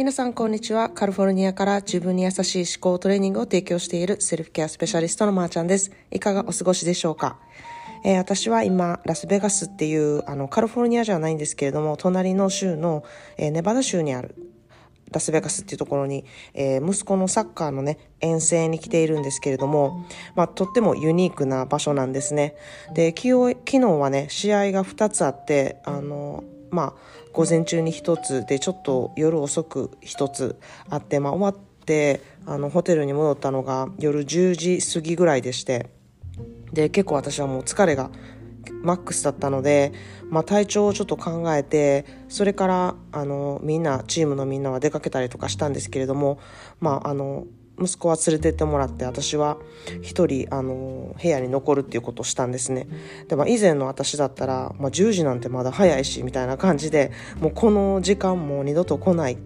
皆さんこんにちは。カリフォルニアから自分に優しい思考トレーニングを提供しているセルフケアスペシャリストのまーちゃんです。いかがお過ごしでしょうか、えー、私は今、ラスベガスっていう、あの、カリフォルニアじゃないんですけれども、隣の州の、えー、ネバダ州にあるラスベガスっていうところに、えー、息子のサッカーのね、遠征に来ているんですけれども、まあ、とってもユニークな場所なんですね。で、昨日はね、試合が2つあって、あの、まあ、午前中に1つでちょっと夜遅く1つあって、まあ、終わってあのホテルに戻ったのが夜10時過ぎぐらいでしてで結構私はもう疲れがマックスだったので、まあ、体調をちょっと考えてそれからあのみんなチームのみんなは出かけたりとかしたんですけれども、まあ、あの息子は連れてってもらって私は一人あの部屋に残るっていうことをしたんですね。でも以前の私だったら、まあ、10時なんてまだ早いしみたいな感じでもうこの時間も二度と来ない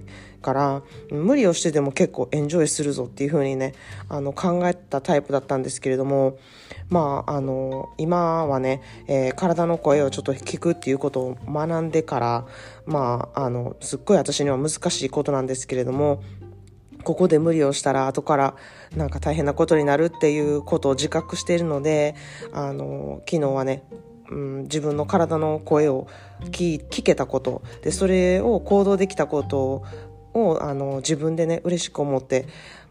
から無理をしてでも結構エンジョイするぞっていう風にねあの考えたタイプだったんですけれどもまああの今はね、えー、体の声をちょっと聞くっていうことを学んでからまああのすっごい私には難しいことなんですけれどもここで無理をしたら後からなんか大変なことになるっていうことを自覚しているのであの昨日はね、うん、自分の体の声を聞けたことでそれを行動できたことをあの自分でね嬉しく思って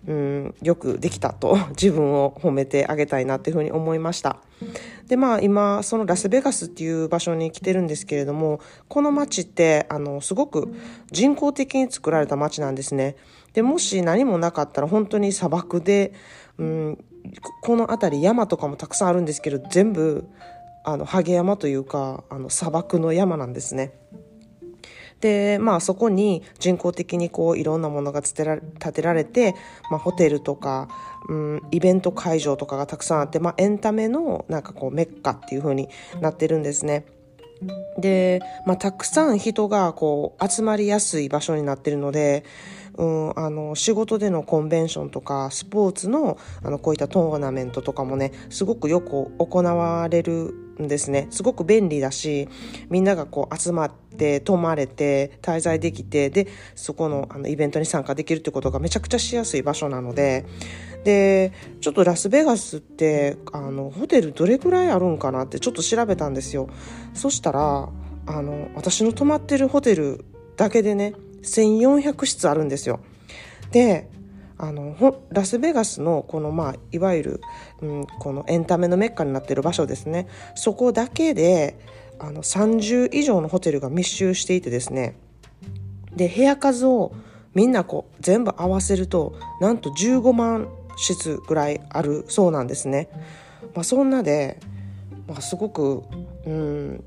うん、よくできたと自分を褒めてあげたいなっていうふうに思いました。でまあ今そのラスベガスっていう場所に来てるんですけれどもこの街ってあのすごく人工的に作られた街なんですね。でもし何もなかったら本当に砂漠で、うん、この辺り山とかもたくさんあるんですけど全部あのハゲ山というかあの砂漠の山なんですね。で、まあそこに人工的にこういろんなものが建てられて、まあホテルとか、うん、イベント会場とかがたくさんあって、まあエンタメのなんかこうメッカっていう風になってるんですね。で、まあたくさん人がこう集まりやすい場所になってるので、うん、あの仕事でのコンベンションとかスポーツのあのこういったトーナメントとかもねすごくよく行われるんですね。すごく便利だしみんながこう集まって泊まれて滞在できてでそこのあのイベントに参加できるってことがめちゃくちゃしやすい場所なのででちょっとラスベガスってあのホテルどれぐらいあるんかなってちょっと調べたんですよ。そしたらあの私の泊まってるホテルだけでね1400室あるんですよ。であのラスベガスのこのまあいわゆる、うん、このエンタメのメッカになってる場所ですねそこだけであの30以上のホテルが密集していてですねで部屋数をみんなこう全部合わせるとなんと15万室ぐらいあるそうなんですね。まあ、そんなで、まあ、すごく、うん、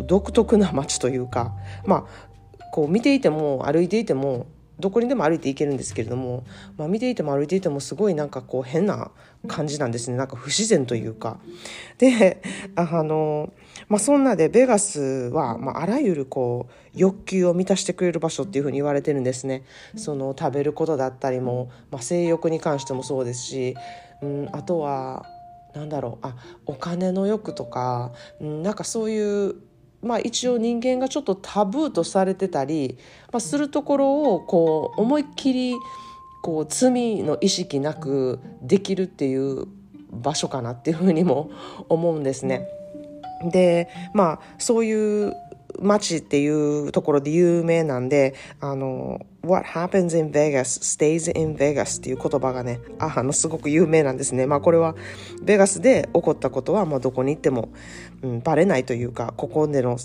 独特な街というか、まあ、こう見ていても歩いていてもどこにでも歩いていけるんですけれども、まあ、見ていても歩いていてもすごいなんかこう変な感じなんですね。なんか不自然というか。であの、まあ、そんなでベガスは、まあ、あらゆるこう欲求を満たしてくれる場所っていうふうに言われてるんですね。その食べることだったりも、まあ、性欲に関してもそうですし、うん、あとはなんだろう。あお金の欲とか、うん、なんかそういうまあ、一応人間がちょっとタブーとされてたり、まあ、するところをこう思いっきりこう罪の意識なくできるっていう場所かなっていうふうにも思うんですね。でまあそういう街っていうところで有名なんで、あの、What happens in Vegas stays in Vegas っていう言葉がね、あの、すごく有名なんですね。まあこれは、ベガスで起こったことは、まあどこに行っても、うん、バレないというか、ここでの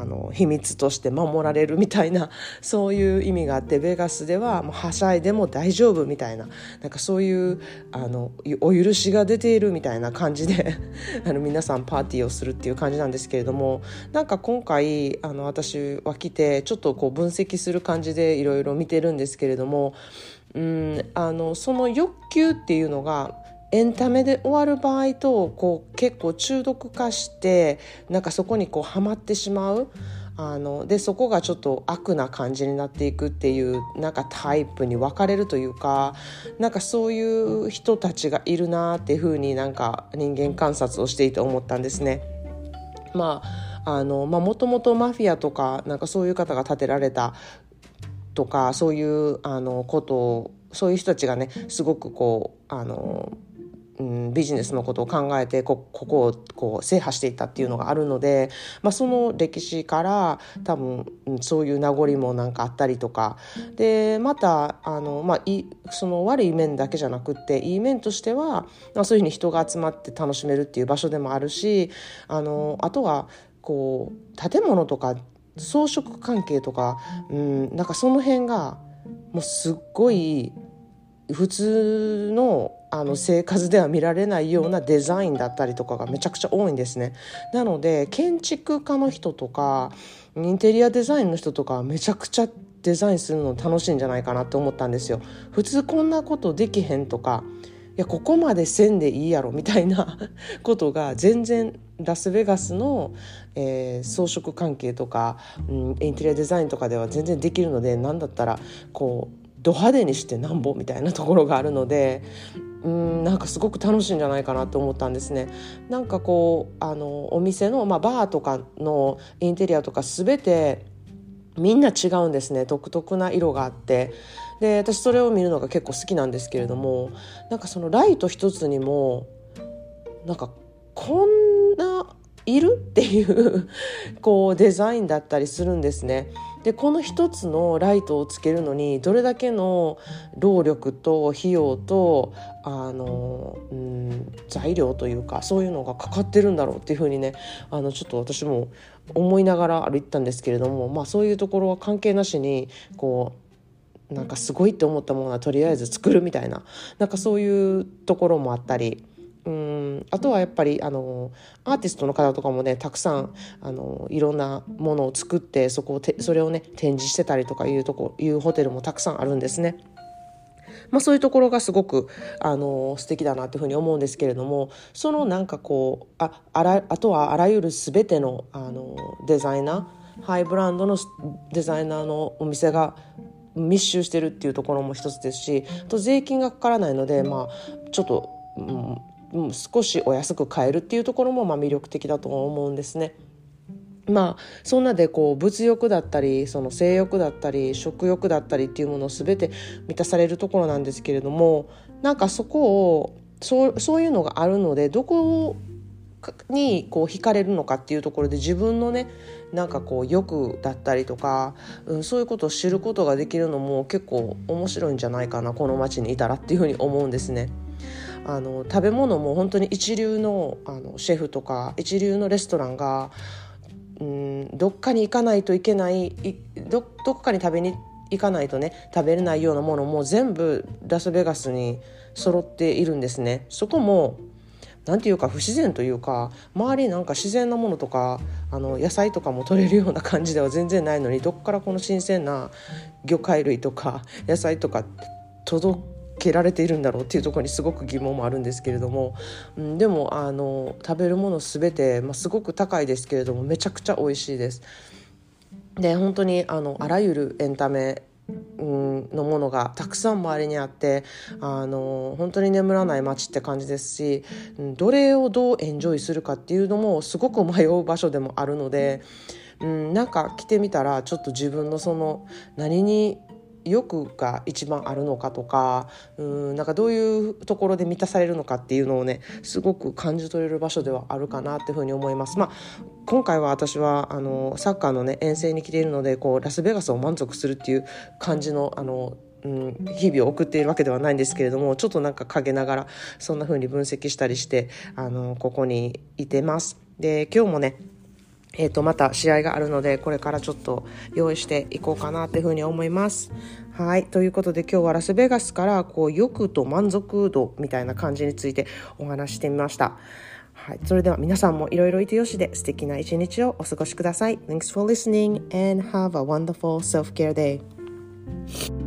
あの秘密として守られるみたいな そういう意味があってベガスではもうはしゃいでも大丈夫みたいななんかそういうあのお許しが出ているみたいな感じで あの皆さんパーティーをするっていう感じなんですけれどもなんか今回あの私は来てちょっとこう分析する感じでいろいろ見てるんですけれどもうんあのその欲求っていうのがエンタメで終わる場合とこう結構中毒化してなんかそこにこうハマってしまうあのでそこがちょっと悪な感じになっていくっていうなんかタイプに分かれるというかなんかそういう人たちがいるなっていうふうになんか人間観察をしていて思ったんですね。まああのまあ、もともとマフィアとかなんかそういう方が建てられたとかそういうあのことをそういう人たちがねすごくこうあのうん、ビジネスのことを考えてここをこう制覇していったっていうのがあるので、まあ、その歴史から多分、そういう名残もなんかあったりとか。でまたあの、まあ、いその悪い面だけじゃなくっていい面としては、まあ、そういうふうに人が集まって楽しめるっていう場所でもあるしあのあとはこう建物とか装飾関係とか、うん、なんかその辺がもうすっごい普通のあの生活では見られないようなデザインだったりとかがめちゃくちゃ多いんですね。なので建築家の人とかインテリアデザインの人とかめちゃくちゃデザインするの楽しいんじゃないかなって思ったんですよ。普通こんなことできへんとかいやここまでせんでいいやろみたいな ことが全然ラスベガスの、えー、装飾関係とか、うん、インテリアデザインとかでは全然できるので何だったらこうド派手にしてなんぼみたいなところがあるのでうんなんかすごく楽しいんじゃないかなと思ったんですね。なんかこうあのお店の、まあ、バーとかのインテリアとか全てみんな違うんですね独特な色があってで私それを見るのが結構好きなんですけれどもなんかそのライト一つにもなんかこんないるっていうこうデザインだったりするんですね。でこの一つのライトをつけるのにどれだけの労力と費用とあの、うん、材料というかそういうのがかかってるんだろうっていうふうにねあのちょっと私も思いながら歩いたんですけれども、まあ、そういうところは関係なしにこうなんかすごいって思ったものはとりあえず作るみたいななんかそういうところもあったり。うんあとはやっぱりあのアーティストの方とかもねたくさんあのいろんなものを作ってそこをてそれをね展示してたりとかいうとこいうホテルもたくさんあるんですね。まあ、そういうところがすごくあの素敵だなというふうに思うんですけれどもそのなんかこうああらあとはあらゆる全てのあのデザイナーハイブランドのデザイナーのお店が密集してるっていうところも一つですしあと税金がかからないので、まあ、ちょっと、うん、少しお安く買えるっていうところもまあ魅力的だと思うんですね。まあそんなでこう物欲だったりその性欲だったり食欲だったりっていうものを全て満たされるところなんですけれどもなんかそこをそうそういうのがあるのでどこにこう惹かれるのかっていうところで自分のねなんかこう欲だったりとか、うん、そういうことを知ることができるのも結構面白いんじゃないかなこの町にいたらっていうふうに思うんですね。あの食べ物も本当に一流のあのシェフとか一流のレストランがうんどっかに行かないといけないどどこかに食べに行かないとね食べれないようなものも全部ラスベガスに揃っているんですね。そこもなんていうか不自然というか周りなんか自然なものとかあの野菜とかも取れるような感じでは全然ないのにどっからこの新鮮な魚介類とか野菜とか届けられているんだろうっていうところにすごく疑問もあるんですけれども、うん、でもあの食べるもの全て、まあ、すごく高いですけれどもめちゃくちゃ美味しいです。で本当にあのあらゆるエンタメのものがたくさん周りにあってあの本当に眠らない街って感じですしどれをどうエンジョイするかっていうのもすごく迷う場所でもあるので、うん、なんか来てみたらちょっと自分のその何に欲が一番あるのかとかうんなんかどういうところで満たされるのかっていうのをねすごく感じ取れる場所ではあるかなっていうふうに思います。まあ、今回は私はあのサッカーのね遠征に来ているのでこうラスベガスを満足するっていう感じのあのうん、日々を送っているわけではないんですけれどもちょっとなんか陰ながらそんな風に分析したりしてあのここにいてます。で今日もねえっ、ー、と、また試合があるので、これからちょっと用意していこうかなっていうふうに思います。はい。ということで今日はラスベガスから、こう、欲と満足度みたいな感じについてお話してみました。はい。それでは皆さんもいろいろいてよしで素敵な一日をお過ごしください。Thanks for listening and have a wonderful self-care day.